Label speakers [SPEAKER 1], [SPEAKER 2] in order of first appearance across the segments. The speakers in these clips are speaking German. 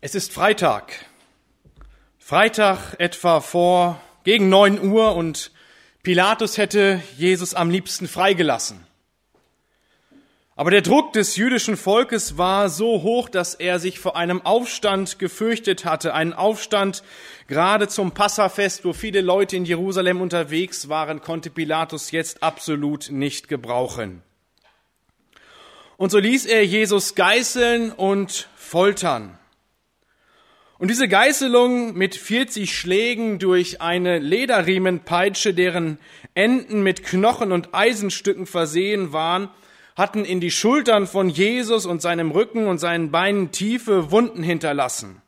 [SPEAKER 1] Es ist Freitag. Freitag etwa vor gegen neun Uhr und Pilatus hätte Jesus am liebsten freigelassen. Aber der Druck des jüdischen Volkes war so hoch, dass er sich vor einem Aufstand gefürchtet hatte. Ein Aufstand gerade zum Passafest, wo viele Leute in Jerusalem unterwegs waren, konnte Pilatus jetzt absolut nicht gebrauchen. Und so ließ er Jesus geißeln und foltern. Und diese Geißelung mit 40 Schlägen durch eine Lederriemenpeitsche, deren Enden mit Knochen und Eisenstücken versehen waren, hatten in die Schultern von Jesus und seinem Rücken und seinen Beinen tiefe Wunden hinterlassen.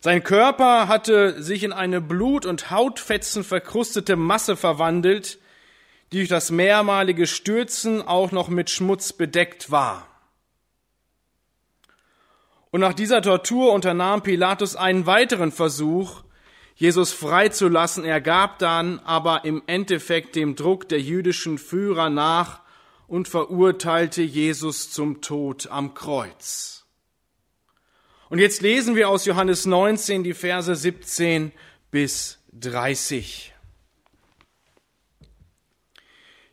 [SPEAKER 1] Sein Körper hatte sich in eine Blut- und Hautfetzen verkrustete Masse verwandelt, die durch das mehrmalige Stürzen auch noch mit Schmutz bedeckt war. Und nach dieser Tortur unternahm Pilatus einen weiteren Versuch, Jesus freizulassen. Er gab dann aber im Endeffekt dem Druck der jüdischen Führer nach und verurteilte Jesus zum Tod am Kreuz. Und jetzt lesen wir aus Johannes 19 die Verse 17 bis 30.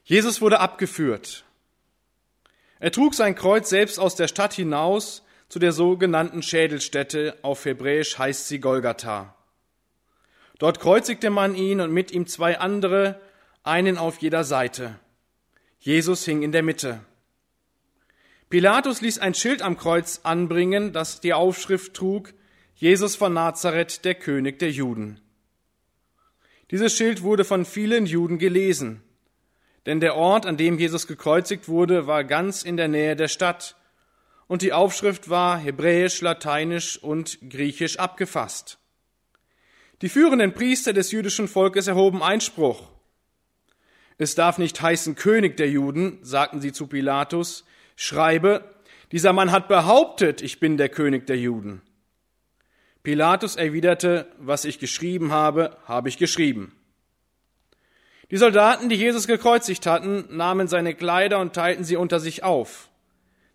[SPEAKER 1] Jesus wurde abgeführt. Er trug sein Kreuz selbst aus der Stadt hinaus zu der sogenannten Schädelstätte, auf Hebräisch heißt sie Golgatha. Dort kreuzigte man ihn und mit ihm zwei andere, einen auf jeder Seite. Jesus hing in der Mitte. Pilatus ließ ein Schild am Kreuz anbringen, das die Aufschrift trug, Jesus von Nazareth, der König der Juden. Dieses Schild wurde von vielen Juden gelesen, denn der Ort, an dem Jesus gekreuzigt wurde, war ganz in der Nähe der Stadt, und die Aufschrift war hebräisch, lateinisch und griechisch abgefasst. Die führenden Priester des jüdischen Volkes erhoben Einspruch. Es darf nicht heißen König der Juden, sagten sie zu Pilatus, schreibe, dieser Mann hat behauptet, ich bin der König der Juden. Pilatus erwiderte, was ich geschrieben habe, habe ich geschrieben. Die Soldaten, die Jesus gekreuzigt hatten, nahmen seine Kleider und teilten sie unter sich auf.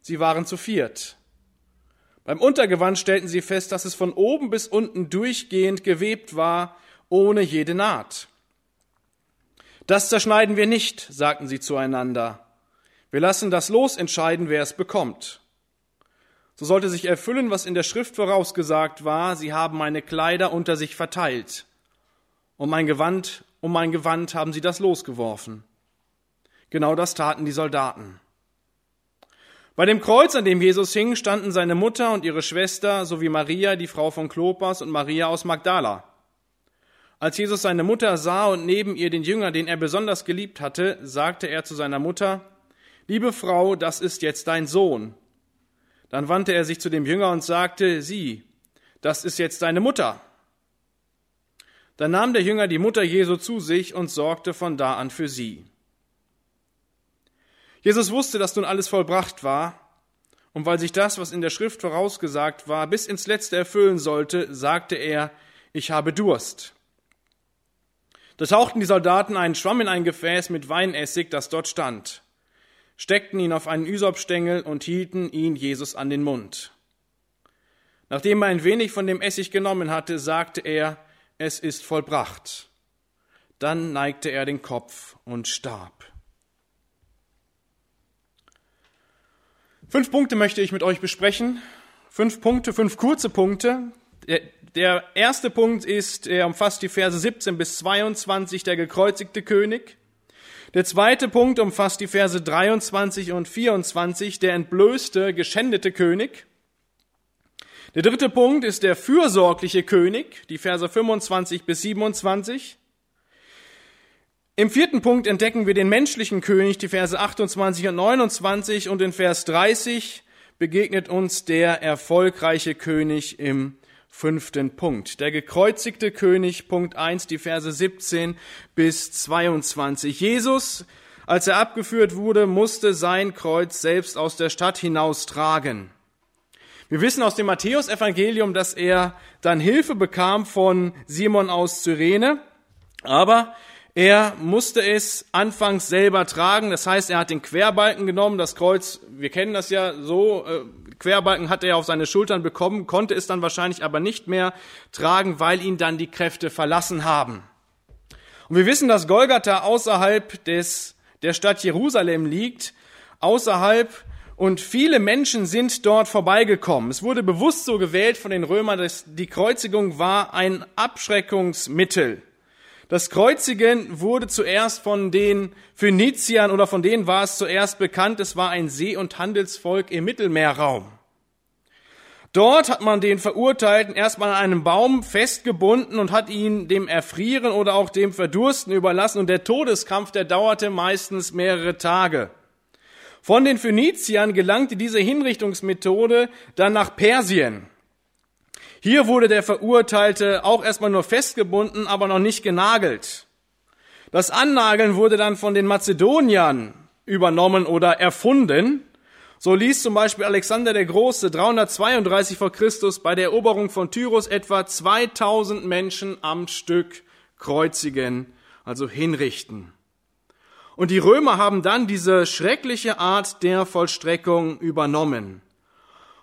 [SPEAKER 1] Sie waren zu viert. Beim Untergewand stellten sie fest, dass es von oben bis unten durchgehend gewebt war, ohne jede Naht. Das zerschneiden wir nicht, sagten sie zueinander. Wir lassen das Los entscheiden, wer es bekommt. So sollte sich erfüllen, was in der Schrift vorausgesagt war, sie haben meine Kleider unter sich verteilt. Um mein Gewand, um mein Gewand haben sie das losgeworfen. Genau das taten die Soldaten. Bei dem Kreuz, an dem Jesus hing, standen seine Mutter und ihre Schwester sowie Maria, die Frau von Klopas und Maria aus Magdala. Als Jesus seine Mutter sah und neben ihr den Jünger, den er besonders geliebt hatte, sagte er zu seiner Mutter, Liebe Frau, das ist jetzt dein Sohn. Dann wandte er sich zu dem Jünger und sagte, Sieh, das ist jetzt deine Mutter. Dann nahm der Jünger die Mutter Jesu zu sich und sorgte von da an für sie. Jesus wusste, dass nun alles vollbracht war, und weil sich das, was in der Schrift vorausgesagt war, bis ins Letzte erfüllen sollte, sagte er, ich habe Durst. Da tauchten die Soldaten einen Schwamm in ein Gefäß mit Weinessig, das dort stand, steckten ihn auf einen Üsopstängel und hielten ihn Jesus an den Mund. Nachdem er ein wenig von dem Essig genommen hatte, sagte er, es ist vollbracht. Dann neigte er den Kopf und starb. Fünf Punkte möchte ich mit euch besprechen. Fünf Punkte, fünf kurze Punkte. Der erste Punkt ist, er umfasst die Verse 17 bis 22, der gekreuzigte König. Der zweite Punkt umfasst die Verse 23 und 24, der entblößte, geschändete König. Der dritte Punkt ist der fürsorgliche König, die Verse 25 bis 27. Im vierten Punkt entdecken wir den menschlichen König, die Verse 28 und 29 und in Vers 30 begegnet uns der erfolgreiche König im fünften Punkt. Der gekreuzigte König, Punkt 1, die Verse 17 bis 22. Jesus, als er abgeführt wurde, musste sein Kreuz selbst aus der Stadt hinaus tragen. Wir wissen aus dem Matthäusevangelium, dass er dann Hilfe bekam von Simon aus Cyrene, aber er musste es anfangs selber tragen, das heißt, er hat den Querbalken genommen, das Kreuz, wir kennen das ja so, äh, Querbalken hat er auf seine Schultern bekommen, konnte es dann wahrscheinlich aber nicht mehr tragen, weil ihn dann die Kräfte verlassen haben. Und wir wissen, dass Golgatha außerhalb des, der Stadt Jerusalem liegt, außerhalb und viele Menschen sind dort vorbeigekommen. Es wurde bewusst so gewählt von den Römern, dass die Kreuzigung war ein Abschreckungsmittel. Das Kreuzigen wurde zuerst von den Phöniziern oder von denen war es zuerst bekannt, es war ein See- und Handelsvolk im Mittelmeerraum. Dort hat man den Verurteilten erstmal an einem Baum festgebunden und hat ihn dem Erfrieren oder auch dem Verdursten überlassen und der Todeskampf, der dauerte meistens mehrere Tage. Von den Phöniziern gelangte diese Hinrichtungsmethode dann nach Persien. Hier wurde der Verurteilte auch erstmal nur festgebunden, aber noch nicht genagelt. Das Annageln wurde dann von den Mazedoniern übernommen oder erfunden. So ließ zum Beispiel Alexander der Große 332 vor Christus bei der Eroberung von Tyrus etwa 2000 Menschen am Stück kreuzigen, also hinrichten. Und die Römer haben dann diese schreckliche Art der Vollstreckung übernommen.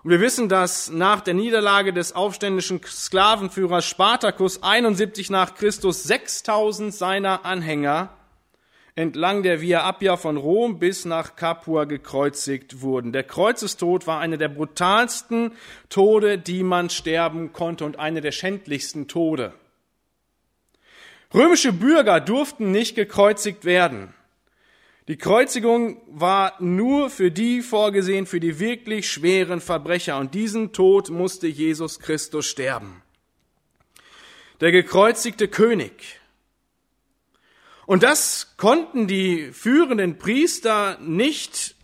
[SPEAKER 1] Und wir wissen, dass nach der Niederlage des aufständischen Sklavenführers Spartacus 71 nach Christus 6000 seiner Anhänger entlang der Via Appia von Rom bis nach Capua gekreuzigt wurden. Der Kreuzestod war eine der brutalsten Tode, die man sterben konnte und eine der schändlichsten Tode. Römische Bürger durften nicht gekreuzigt werden. Die Kreuzigung war nur für die vorgesehen, für die wirklich schweren Verbrecher. Und diesen Tod musste Jesus Christus sterben. Der gekreuzigte König. Und das konnten die führenden Priester nicht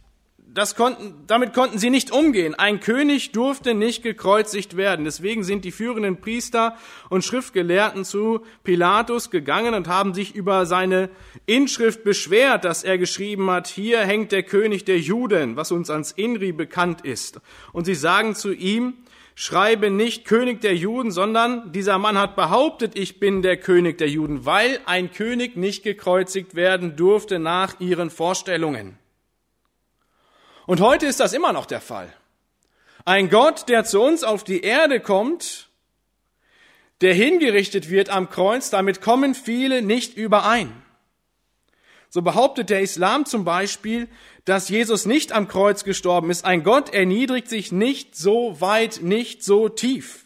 [SPEAKER 1] das konnten, damit konnten sie nicht umgehen. Ein König durfte nicht gekreuzigt werden. Deswegen sind die führenden Priester und Schriftgelehrten zu Pilatus gegangen und haben sich über seine Inschrift beschwert, dass er geschrieben hat, hier hängt der König der Juden, was uns als Inri bekannt ist. Und sie sagen zu ihm, schreibe nicht König der Juden, sondern dieser Mann hat behauptet, ich bin der König der Juden, weil ein König nicht gekreuzigt werden durfte nach ihren Vorstellungen. Und heute ist das immer noch der Fall. Ein Gott, der zu uns auf die Erde kommt, der hingerichtet wird am Kreuz, damit kommen viele nicht überein. So behauptet der Islam zum Beispiel, dass Jesus nicht am Kreuz gestorben ist. Ein Gott erniedrigt sich nicht so weit, nicht so tief.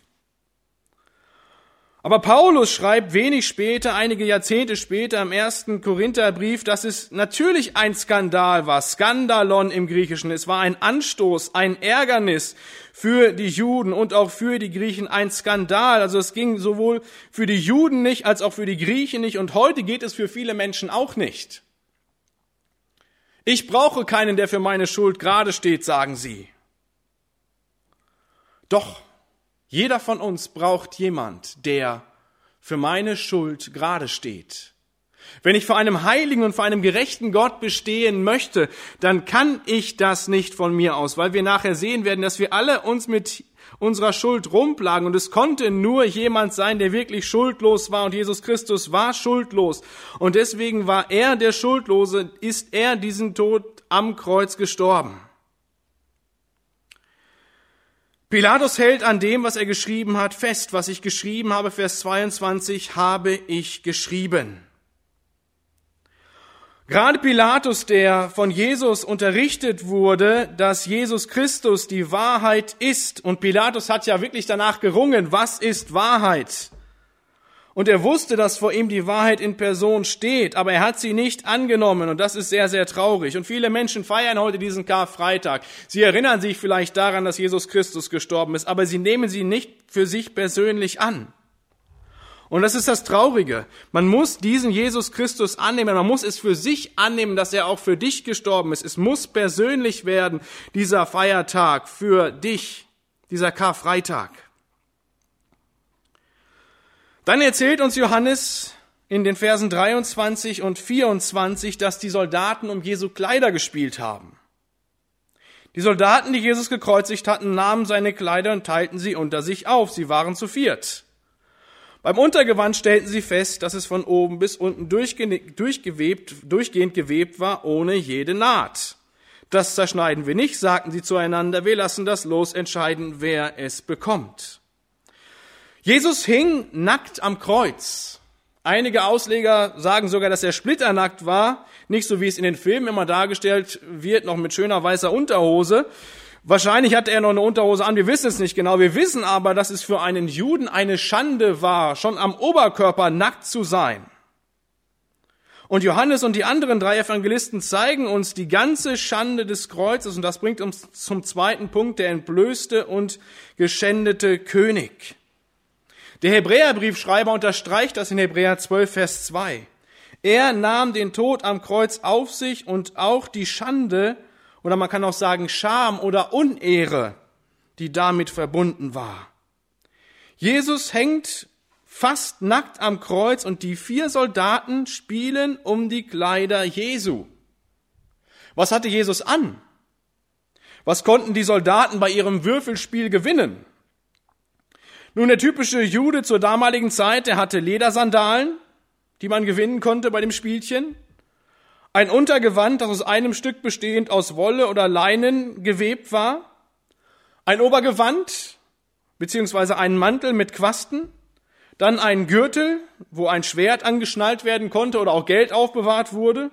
[SPEAKER 1] Aber Paulus schreibt wenig später, einige Jahrzehnte später im ersten Korintherbrief, dass es natürlich ein Skandal war, Skandalon im Griechischen. Es war ein Anstoß, ein Ärgernis für die Juden und auch für die Griechen, ein Skandal. Also es ging sowohl für die Juden nicht als auch für die Griechen nicht und heute geht es für viele Menschen auch nicht. Ich brauche keinen, der für meine Schuld gerade steht, sagen sie. Doch jeder von uns braucht jemand, der für meine Schuld gerade steht. Wenn ich vor einem heiligen und vor einem gerechten Gott bestehen möchte, dann kann ich das nicht von mir aus, weil wir nachher sehen werden, dass wir alle uns mit unserer Schuld rumplagen und es konnte nur jemand sein, der wirklich schuldlos war und Jesus Christus war schuldlos und deswegen war er der Schuldlose, ist er diesen Tod am Kreuz gestorben. Pilatus hält an dem, was er geschrieben hat, fest. Was ich geschrieben habe, Vers 22, habe ich geschrieben. Gerade Pilatus, der von Jesus unterrichtet wurde, dass Jesus Christus die Wahrheit ist, und Pilatus hat ja wirklich danach gerungen, was ist Wahrheit? Und er wusste, dass vor ihm die Wahrheit in Person steht, aber er hat sie nicht angenommen und das ist sehr, sehr traurig. Und viele Menschen feiern heute diesen Karfreitag. Sie erinnern sich vielleicht daran, dass Jesus Christus gestorben ist, aber sie nehmen sie nicht für sich persönlich an. Und das ist das Traurige. Man muss diesen Jesus Christus annehmen. Man muss es für sich annehmen, dass er auch für dich gestorben ist. Es muss persönlich werden, dieser Feiertag für dich, dieser Karfreitag. Dann erzählt uns Johannes in den Versen 23 und 24, dass die Soldaten um Jesu Kleider gespielt haben. Die Soldaten, die Jesus gekreuzigt hatten, nahmen seine Kleider und teilten sie unter sich auf. Sie waren zu viert. Beim Untergewand stellten sie fest, dass es von oben bis unten durchgewebt, durchgehend gewebt war, ohne jede Naht. Das zerschneiden wir nicht, sagten sie zueinander, wir lassen das Los entscheiden, wer es bekommt. Jesus hing nackt am Kreuz. Einige Ausleger sagen sogar, dass er splitternackt war, nicht so wie es in den Filmen immer dargestellt wird, noch mit schöner weißer Unterhose. Wahrscheinlich hatte er noch eine Unterhose an, wir wissen es nicht genau. Wir wissen aber, dass es für einen Juden eine Schande war, schon am Oberkörper nackt zu sein. Und Johannes und die anderen drei Evangelisten zeigen uns die ganze Schande des Kreuzes und das bringt uns zum zweiten Punkt, der entblößte und geschändete König. Der Hebräerbriefschreiber unterstreicht das in Hebräer 12, Vers 2. Er nahm den Tod am Kreuz auf sich und auch die Schande, oder man kann auch sagen Scham oder Unehre, die damit verbunden war. Jesus hängt fast nackt am Kreuz und die vier Soldaten spielen um die Kleider Jesu. Was hatte Jesus an? Was konnten die Soldaten bei ihrem Würfelspiel gewinnen? Nun, der typische Jude zur damaligen Zeit, der hatte Ledersandalen, die man gewinnen konnte bei dem Spielchen, ein Untergewand, das aus einem Stück bestehend aus Wolle oder Leinen gewebt war, ein Obergewand, beziehungsweise einen Mantel mit Quasten, dann ein Gürtel, wo ein Schwert angeschnallt werden konnte oder auch Geld aufbewahrt wurde.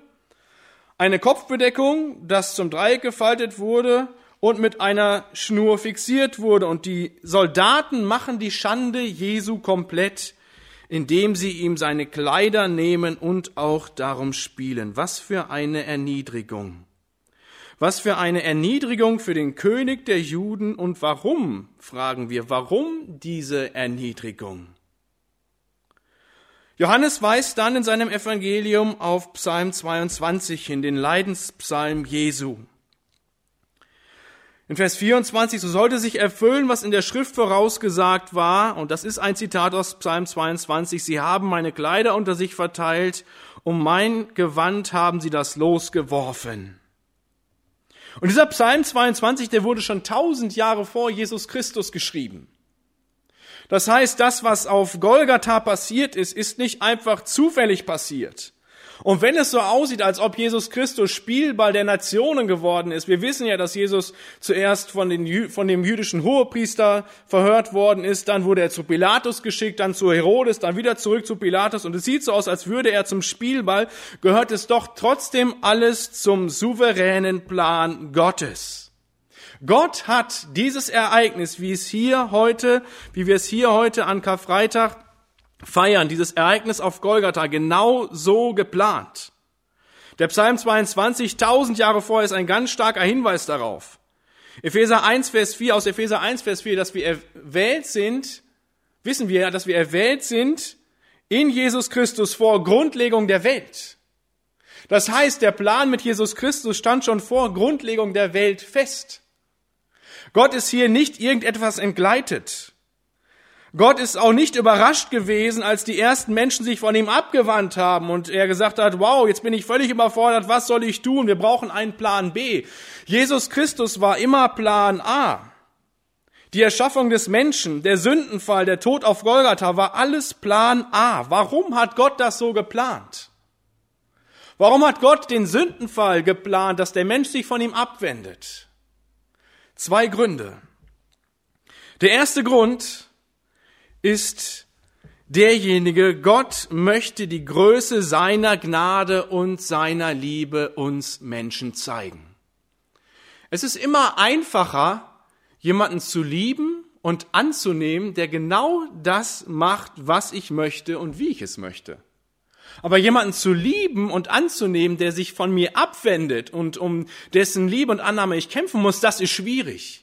[SPEAKER 1] Eine Kopfbedeckung, das zum Dreieck gefaltet wurde und mit einer Schnur fixiert wurde. Und die Soldaten machen die Schande Jesu komplett, indem sie ihm seine Kleider nehmen und auch darum spielen. Was für eine Erniedrigung. Was für eine Erniedrigung für den König der Juden und warum, fragen wir, warum diese Erniedrigung? Johannes weist dann in seinem Evangelium auf Psalm 22 hin, den Leidenspsalm Jesu. In Vers 24, so sollte sich erfüllen, was in der Schrift vorausgesagt war, und das ist ein Zitat aus Psalm 22, sie haben meine Kleider unter sich verteilt, um mein Gewand haben sie das Los geworfen. Und dieser Psalm 22, der wurde schon tausend Jahre vor Jesus Christus geschrieben. Das heißt, das, was auf Golgatha passiert ist, ist nicht einfach zufällig passiert. Und wenn es so aussieht, als ob Jesus Christus Spielball der Nationen geworden ist, wir wissen ja, dass Jesus zuerst von, den, von dem jüdischen Hohepriester verhört worden ist, dann wurde er zu Pilatus geschickt, dann zu Herodes, dann wieder zurück zu Pilatus und es sieht so aus, als würde er zum Spielball, gehört es doch trotzdem alles zum souveränen Plan Gottes. Gott hat dieses Ereignis, wie es hier heute, wie wir es hier heute an Karfreitag feiern, dieses Ereignis auf Golgatha genau so geplant. Der Psalm 22, tausend Jahre vorher, ist ein ganz starker Hinweis darauf. Epheser 1, Vers 4, aus Epheser 1, Vers 4, dass wir erwählt sind, wissen wir ja, dass wir erwählt sind in Jesus Christus vor Grundlegung der Welt. Das heißt, der Plan mit Jesus Christus stand schon vor Grundlegung der Welt fest. Gott ist hier nicht irgendetwas entgleitet. Gott ist auch nicht überrascht gewesen, als die ersten Menschen sich von ihm abgewandt haben und er gesagt hat, wow, jetzt bin ich völlig überfordert, was soll ich tun? Wir brauchen einen Plan B. Jesus Christus war immer Plan A. Die Erschaffung des Menschen, der Sündenfall, der Tod auf Golgatha war alles Plan A. Warum hat Gott das so geplant? Warum hat Gott den Sündenfall geplant, dass der Mensch sich von ihm abwendet? Zwei Gründe. Der erste Grund ist derjenige, Gott möchte die Größe seiner Gnade und seiner Liebe uns Menschen zeigen. Es ist immer einfacher, jemanden zu lieben und anzunehmen, der genau das macht, was ich möchte und wie ich es möchte. Aber jemanden zu lieben und anzunehmen, der sich von mir abwendet und um dessen Liebe und Annahme ich kämpfen muss, das ist schwierig.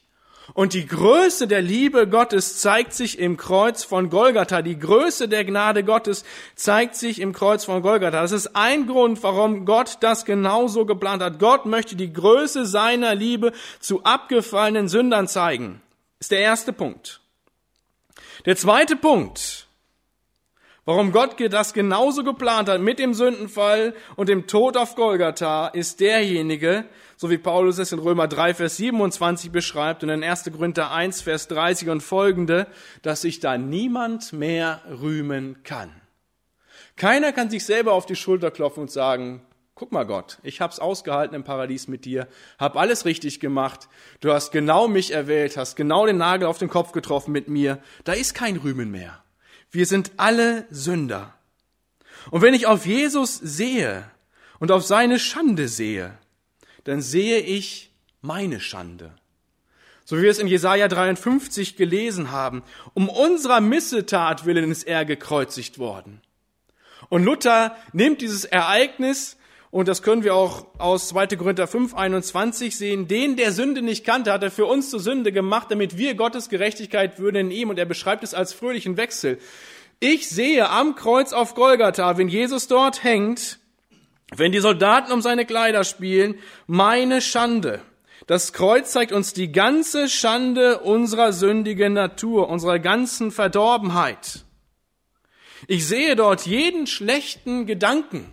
[SPEAKER 1] Und die Größe der Liebe Gottes zeigt sich im Kreuz von Golgatha. Die Größe der Gnade Gottes zeigt sich im Kreuz von Golgatha. Das ist ein Grund, warum Gott das genauso geplant hat. Gott möchte die Größe seiner Liebe zu abgefallenen Sündern zeigen. Ist der erste Punkt. Der zweite Punkt Warum Gott das genauso geplant hat mit dem Sündenfall und dem Tod auf Golgatha, ist derjenige, so wie Paulus es in Römer 3, Vers 27 beschreibt und in 1. Korinther 1, Vers 30 und folgende, dass sich da niemand mehr rühmen kann. Keiner kann sich selber auf die Schulter klopfen und sagen, Guck mal Gott, ich hab's ausgehalten im Paradies mit dir, hab alles richtig gemacht, du hast genau mich erwählt, hast genau den Nagel auf den Kopf getroffen mit mir, da ist kein Rühmen mehr. Wir sind alle Sünder. Und wenn ich auf Jesus sehe und auf seine Schande sehe, dann sehe ich meine Schande. So wie wir es in Jesaja 53 gelesen haben, um unserer Missetat willen ist er gekreuzigt worden. Und Luther nimmt dieses Ereignis und das können wir auch aus 2. Korinther 5, 21 sehen. Den, der Sünde nicht kannte, hat er für uns zur Sünde gemacht, damit wir Gottes Gerechtigkeit würden in ihm. Und er beschreibt es als fröhlichen Wechsel. Ich sehe am Kreuz auf Golgatha, wenn Jesus dort hängt, wenn die Soldaten um seine Kleider spielen, meine Schande. Das Kreuz zeigt uns die ganze Schande unserer sündigen Natur, unserer ganzen Verdorbenheit. Ich sehe dort jeden schlechten Gedanken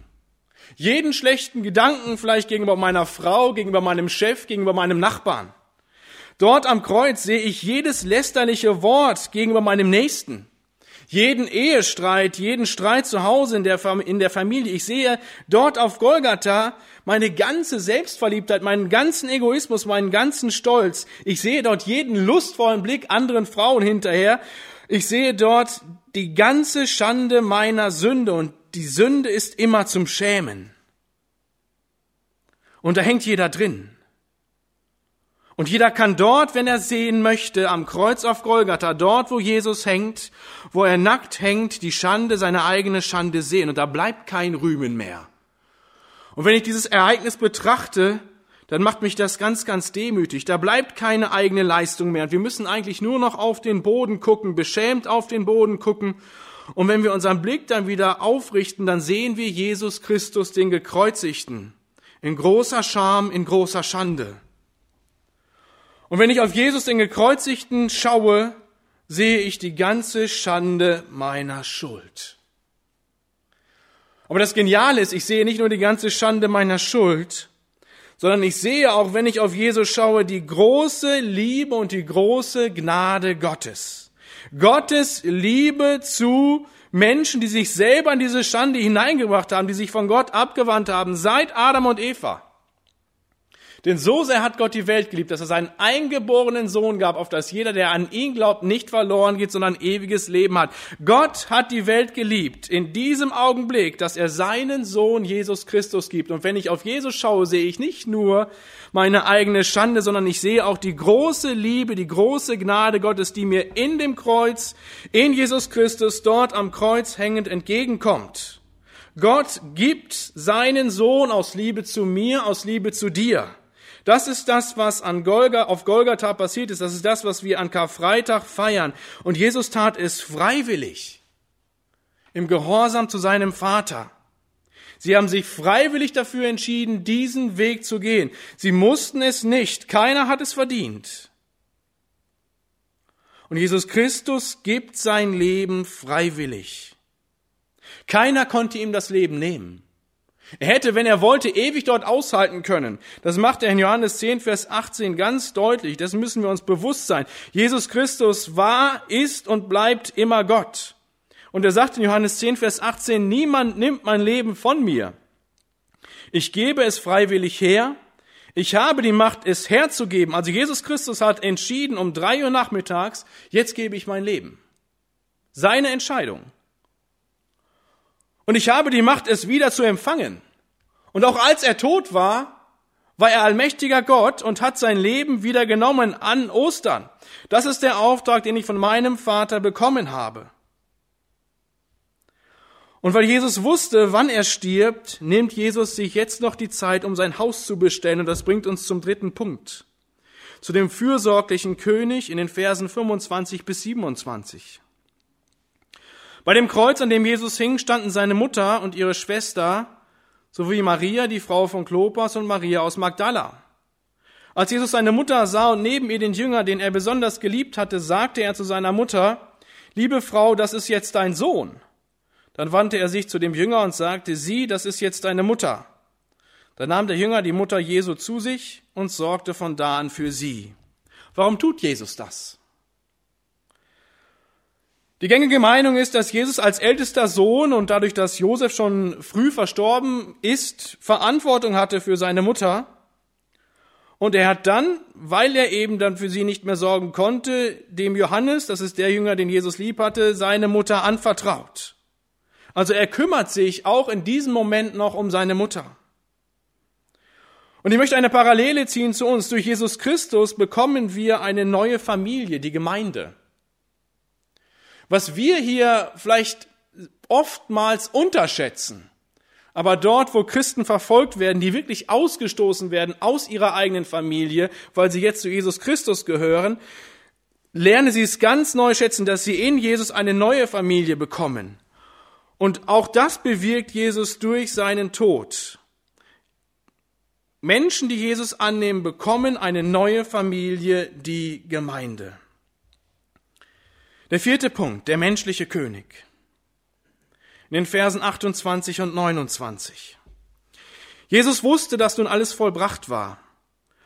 [SPEAKER 1] jeden schlechten Gedanken vielleicht gegenüber meiner Frau, gegenüber meinem Chef, gegenüber meinem Nachbarn. Dort am Kreuz sehe ich jedes lästerliche Wort gegenüber meinem Nächsten. Jeden Ehestreit, jeden Streit zu Hause in der, in der Familie. Ich sehe dort auf Golgatha meine ganze Selbstverliebtheit, meinen ganzen Egoismus, meinen ganzen Stolz. Ich sehe dort jeden lustvollen Blick anderen Frauen hinterher. Ich sehe dort die ganze Schande meiner Sünde und die Sünde ist immer zum Schämen. Und da hängt jeder drin. Und jeder kann dort, wenn er sehen möchte, am Kreuz auf Golgatha, dort, wo Jesus hängt, wo er nackt hängt, die Schande, seine eigene Schande sehen. Und da bleibt kein Rühmen mehr. Und wenn ich dieses Ereignis betrachte, dann macht mich das ganz, ganz demütig. Da bleibt keine eigene Leistung mehr. Und wir müssen eigentlich nur noch auf den Boden gucken, beschämt auf den Boden gucken und wenn wir unseren Blick dann wieder aufrichten, dann sehen wir Jesus Christus, den Gekreuzigten, in großer Scham, in großer Schande. Und wenn ich auf Jesus, den Gekreuzigten, schaue, sehe ich die ganze Schande meiner Schuld. Aber das Geniale ist, ich sehe nicht nur die ganze Schande meiner Schuld, sondern ich sehe auch, wenn ich auf Jesus schaue, die große Liebe und die große Gnade Gottes. Gottes Liebe zu Menschen, die sich selber in diese Schande hineingebracht haben, die sich von Gott abgewandt haben, seit Adam und Eva. Denn so sehr hat Gott die Welt geliebt, dass er seinen eingeborenen Sohn gab, auf dass jeder, der an ihn glaubt, nicht verloren geht, sondern ewiges Leben hat. Gott hat die Welt geliebt in diesem Augenblick, dass er seinen Sohn Jesus Christus gibt. Und wenn ich auf Jesus schaue, sehe ich nicht nur meine eigene Schande, sondern ich sehe auch die große Liebe, die große Gnade Gottes, die mir in dem Kreuz, in Jesus Christus, dort am Kreuz hängend entgegenkommt. Gott gibt seinen Sohn aus Liebe zu mir, aus Liebe zu dir. Das ist das, was an Golga, auf Golgatha passiert ist. Das ist das, was wir an Karfreitag feiern. Und Jesus tat es freiwillig. Im Gehorsam zu seinem Vater. Sie haben sich freiwillig dafür entschieden, diesen Weg zu gehen. Sie mussten es nicht. Keiner hat es verdient. Und Jesus Christus gibt sein Leben freiwillig. Keiner konnte ihm das Leben nehmen. Er hätte, wenn er wollte, ewig dort aushalten können. Das macht er in Johannes 10, Vers 18 ganz deutlich. Das müssen wir uns bewusst sein. Jesus Christus war, ist und bleibt immer Gott. Und er sagt in Johannes 10, Vers 18, niemand nimmt mein Leben von mir. Ich gebe es freiwillig her. Ich habe die Macht, es herzugeben. Also Jesus Christus hat entschieden um drei Uhr nachmittags, jetzt gebe ich mein Leben. Seine Entscheidung. Und ich habe die Macht, es wieder zu empfangen. Und auch als er tot war, war er allmächtiger Gott und hat sein Leben wieder genommen an Ostern. Das ist der Auftrag, den ich von meinem Vater bekommen habe. Und weil Jesus wusste, wann er stirbt, nimmt Jesus sich jetzt noch die Zeit, um sein Haus zu bestellen. Und das bringt uns zum dritten Punkt. Zu dem fürsorglichen König in den Versen 25 bis 27. Bei dem Kreuz, an dem Jesus hing, standen seine Mutter und ihre Schwester sowie Maria, die Frau von Klopas und Maria aus Magdala. Als Jesus seine Mutter sah und neben ihr den Jünger, den er besonders geliebt hatte, sagte er zu seiner Mutter, Liebe Frau, das ist jetzt dein Sohn. Dann wandte er sich zu dem Jünger und sagte, sieh, das ist jetzt deine Mutter. Dann nahm der Jünger die Mutter Jesu zu sich und sorgte von da an für sie. Warum tut Jesus das? Die gängige Meinung ist, dass Jesus als ältester Sohn und dadurch, dass Josef schon früh verstorben ist, Verantwortung hatte für seine Mutter. Und er hat dann, weil er eben dann für sie nicht mehr sorgen konnte, dem Johannes, das ist der Jünger, den Jesus lieb hatte, seine Mutter anvertraut. Also er kümmert sich auch in diesem Moment noch um seine Mutter. Und ich möchte eine Parallele ziehen zu uns. Durch Jesus Christus bekommen wir eine neue Familie, die Gemeinde. Was wir hier vielleicht oftmals unterschätzen, aber dort, wo Christen verfolgt werden, die wirklich ausgestoßen werden aus ihrer eigenen Familie, weil sie jetzt zu Jesus Christus gehören, lernen sie es ganz neu schätzen, dass sie in Jesus eine neue Familie bekommen. Und auch das bewirkt Jesus durch seinen Tod. Menschen, die Jesus annehmen, bekommen eine neue Familie, die Gemeinde. Der vierte Punkt, der menschliche König. In den Versen 28 und 29. Jesus wusste, dass nun alles vollbracht war.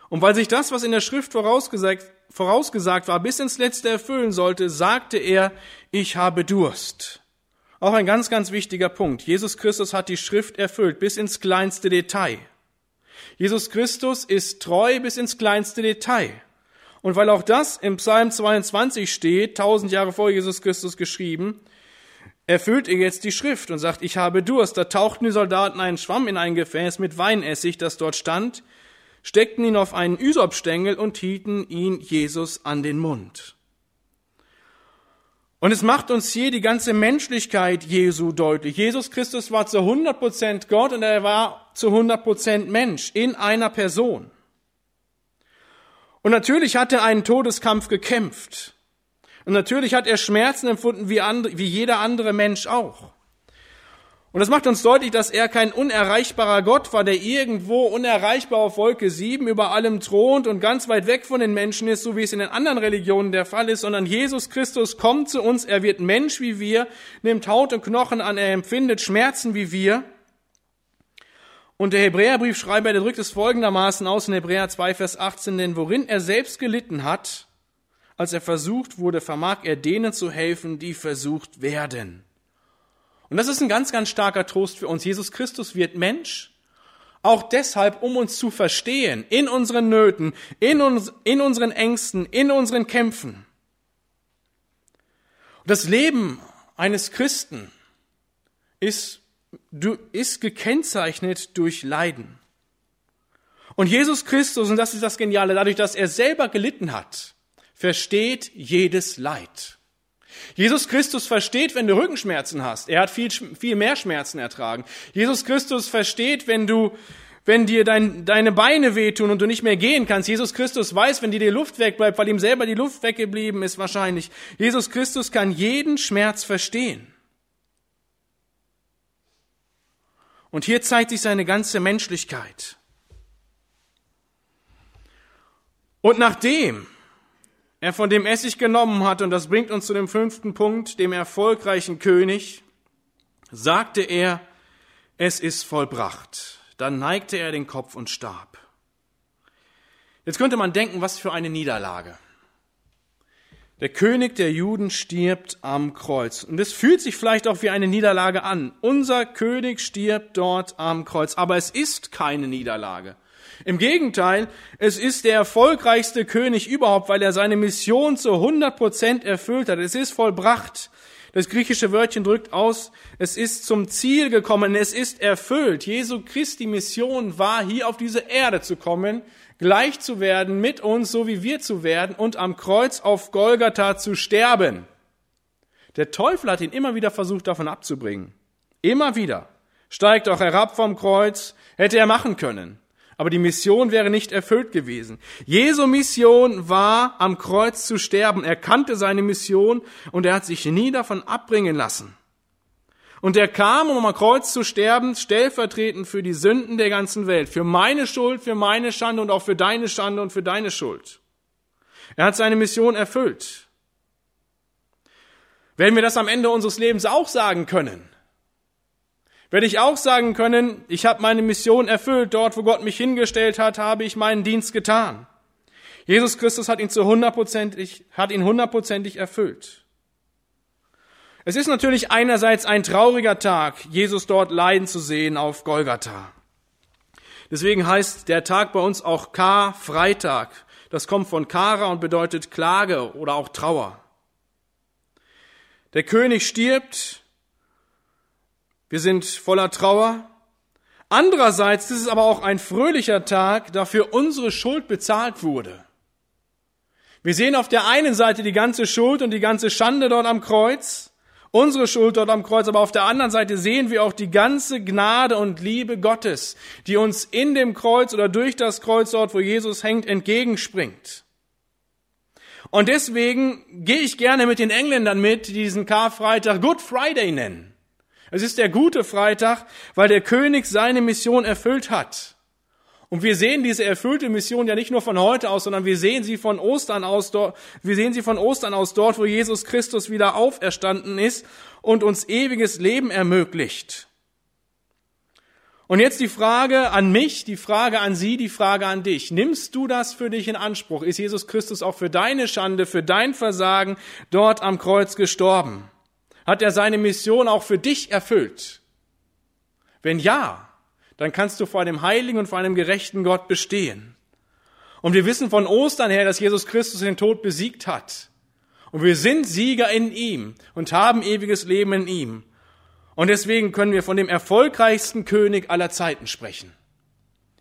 [SPEAKER 1] Und weil sich das, was in der Schrift vorausgesagt, vorausgesagt war, bis ins Letzte erfüllen sollte, sagte er, ich habe Durst. Auch ein ganz, ganz wichtiger Punkt. Jesus Christus hat die Schrift erfüllt, bis ins kleinste Detail. Jesus Christus ist treu bis ins kleinste Detail. Und weil auch das im Psalm 22 steht, tausend Jahre vor Jesus Christus geschrieben, erfüllt er jetzt die Schrift und sagt, ich habe Durst. Da tauchten die Soldaten einen Schwamm in ein Gefäß mit Weinessig, das dort stand, steckten ihn auf einen Üsopstängel und hielten ihn Jesus an den Mund. Und es macht uns hier die ganze Menschlichkeit Jesu deutlich. Jesus Christus war zu 100 Prozent Gott und er war zu 100 Prozent Mensch in einer Person. Und natürlich hat er einen Todeskampf gekämpft. Und natürlich hat er Schmerzen empfunden wie, andere, wie jeder andere Mensch auch. Und das macht uns deutlich, dass er kein unerreichbarer Gott war, der irgendwo unerreichbar auf Wolke sieben über allem thront und ganz weit weg von den Menschen ist, so wie es in den anderen Religionen der Fall ist, sondern Jesus Christus kommt zu uns, er wird Mensch wie wir, nimmt Haut und Knochen an, er empfindet Schmerzen wie wir. Und der Hebräerbriefschreiber, der drückt es folgendermaßen aus in Hebräer 2, Vers 18, denn worin er selbst gelitten hat, als er versucht wurde, vermag er denen zu helfen, die versucht werden. Und das ist ein ganz, ganz starker Trost für uns. Jesus Christus wird Mensch, auch deshalb, um uns zu verstehen, in unseren Nöten, in, uns, in unseren Ängsten, in unseren Kämpfen. Und das Leben eines Christen ist, ist gekennzeichnet durch Leiden. Und Jesus Christus, und das ist das Geniale, dadurch, dass er selber gelitten hat, versteht jedes Leid. Jesus Christus versteht, wenn du Rückenschmerzen hast. Er hat viel, viel mehr Schmerzen ertragen. Jesus Christus versteht, wenn du, wenn dir dein, deine Beine wehtun und du nicht mehr gehen kannst. Jesus Christus weiß, wenn dir die Luft wegbleibt, weil ihm selber die Luft weggeblieben ist wahrscheinlich. Jesus Christus kann jeden Schmerz verstehen. Und hier zeigt sich seine ganze Menschlichkeit. Und nachdem er von dem Essig genommen hat, und das bringt uns zu dem fünften Punkt, dem erfolgreichen König, sagte er, es ist vollbracht. Dann neigte er den Kopf und starb. Jetzt könnte man denken, was für eine Niederlage. Der König der Juden stirbt am Kreuz. Und es fühlt sich vielleicht auch wie eine Niederlage an. Unser König stirbt dort am Kreuz. Aber es ist keine Niederlage. Im Gegenteil, es ist der erfolgreichste König überhaupt, weil er seine Mission zu 100 Prozent erfüllt hat. Es ist vollbracht. Das griechische Wörtchen drückt aus, es ist zum Ziel gekommen, es ist erfüllt. Jesu Christi Mission war, hier auf diese Erde zu kommen, gleich zu werden mit uns, so wie wir zu werden und am Kreuz auf Golgatha zu sterben. Der Teufel hat ihn immer wieder versucht, davon abzubringen. Immer wieder. Steigt auch herab vom Kreuz, hätte er machen können aber die Mission wäre nicht erfüllt gewesen. Jesu Mission war, am Kreuz zu sterben. Er kannte seine Mission und er hat sich nie davon abbringen lassen. Und er kam, um am Kreuz zu sterben, stellvertretend für die Sünden der ganzen Welt, für meine Schuld, für meine Schande und auch für deine Schande und für deine Schuld. Er hat seine Mission erfüllt. Werden wir das am Ende unseres Lebens auch sagen können? Werde ich auch sagen können, ich habe meine Mission erfüllt, dort wo Gott mich hingestellt hat, habe ich meinen Dienst getan. Jesus Christus hat ihn zu hundertprozentig, hat ihn hundertprozentig erfüllt. Es ist natürlich einerseits ein trauriger Tag, Jesus dort leiden zu sehen auf Golgatha. Deswegen heißt der Tag bei uns auch Kar-Freitag. Das kommt von Kara und bedeutet Klage oder auch Trauer. Der König stirbt. Wir sind voller Trauer. Andererseits ist es aber auch ein fröhlicher Tag, da für unsere Schuld bezahlt wurde. Wir sehen auf der einen Seite die ganze Schuld und die ganze Schande dort am Kreuz unsere Schuld dort am Kreuz, aber auf der anderen Seite sehen wir auch die ganze Gnade und Liebe Gottes, die uns in dem Kreuz oder durch das Kreuz dort, wo Jesus hängt, entgegenspringt. Und deswegen gehe ich gerne mit den Engländern mit, die diesen Karfreitag Good Friday nennen. Es ist der gute Freitag, weil der König seine Mission erfüllt hat. Und wir sehen diese erfüllte Mission ja nicht nur von heute aus, sondern wir sehen sie von Ostern aus dort, wir sehen sie von Ostern aus dort, wo Jesus Christus wieder auferstanden ist und uns ewiges Leben ermöglicht. Und jetzt die Frage an mich, die Frage an Sie, die Frage an dich. Nimmst du das für dich in Anspruch? Ist Jesus Christus auch für deine Schande, für dein Versagen dort am Kreuz gestorben? Hat er seine Mission auch für dich erfüllt? Wenn ja, dann kannst du vor einem heiligen und vor einem gerechten Gott bestehen. Und wir wissen von Ostern her, dass Jesus Christus den Tod besiegt hat. Und wir sind Sieger in ihm und haben ewiges Leben in ihm. Und deswegen können wir von dem erfolgreichsten König aller Zeiten sprechen.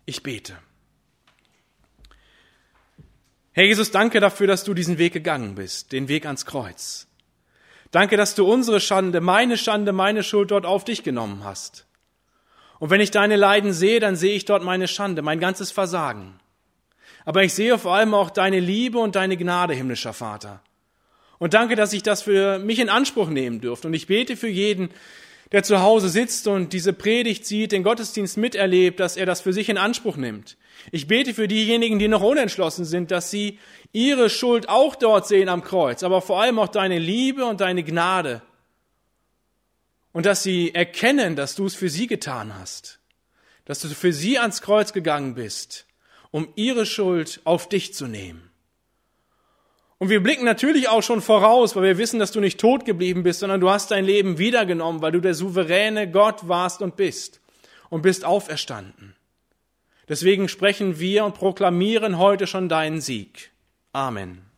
[SPEAKER 1] Ich bete. Herr Jesus, danke dafür, dass du diesen Weg gegangen bist, den Weg ans Kreuz. Danke, dass du unsere Schande, meine Schande, meine Schuld dort auf dich genommen hast. Und wenn ich deine Leiden sehe, dann sehe ich dort meine Schande, mein ganzes Versagen. Aber ich sehe vor allem auch deine Liebe und deine Gnade, himmlischer Vater. Und danke, dass ich das für mich in Anspruch nehmen dürfte. Und ich bete für jeden, der zu Hause sitzt und diese Predigt sieht, den Gottesdienst miterlebt, dass er das für sich in Anspruch nimmt. Ich bete für diejenigen, die noch unentschlossen sind, dass sie ihre Schuld auch dort sehen am Kreuz, aber vor allem auch deine Liebe und deine Gnade und dass sie erkennen, dass du es für sie getan hast, dass du für sie ans Kreuz gegangen bist, um ihre Schuld auf dich zu nehmen. Und wir blicken natürlich auch schon voraus, weil wir wissen, dass du nicht tot geblieben bist, sondern du hast dein Leben wiedergenommen, weil du der souveräne Gott warst und bist und bist auferstanden. Deswegen sprechen wir und proklamieren heute schon deinen Sieg. Amen.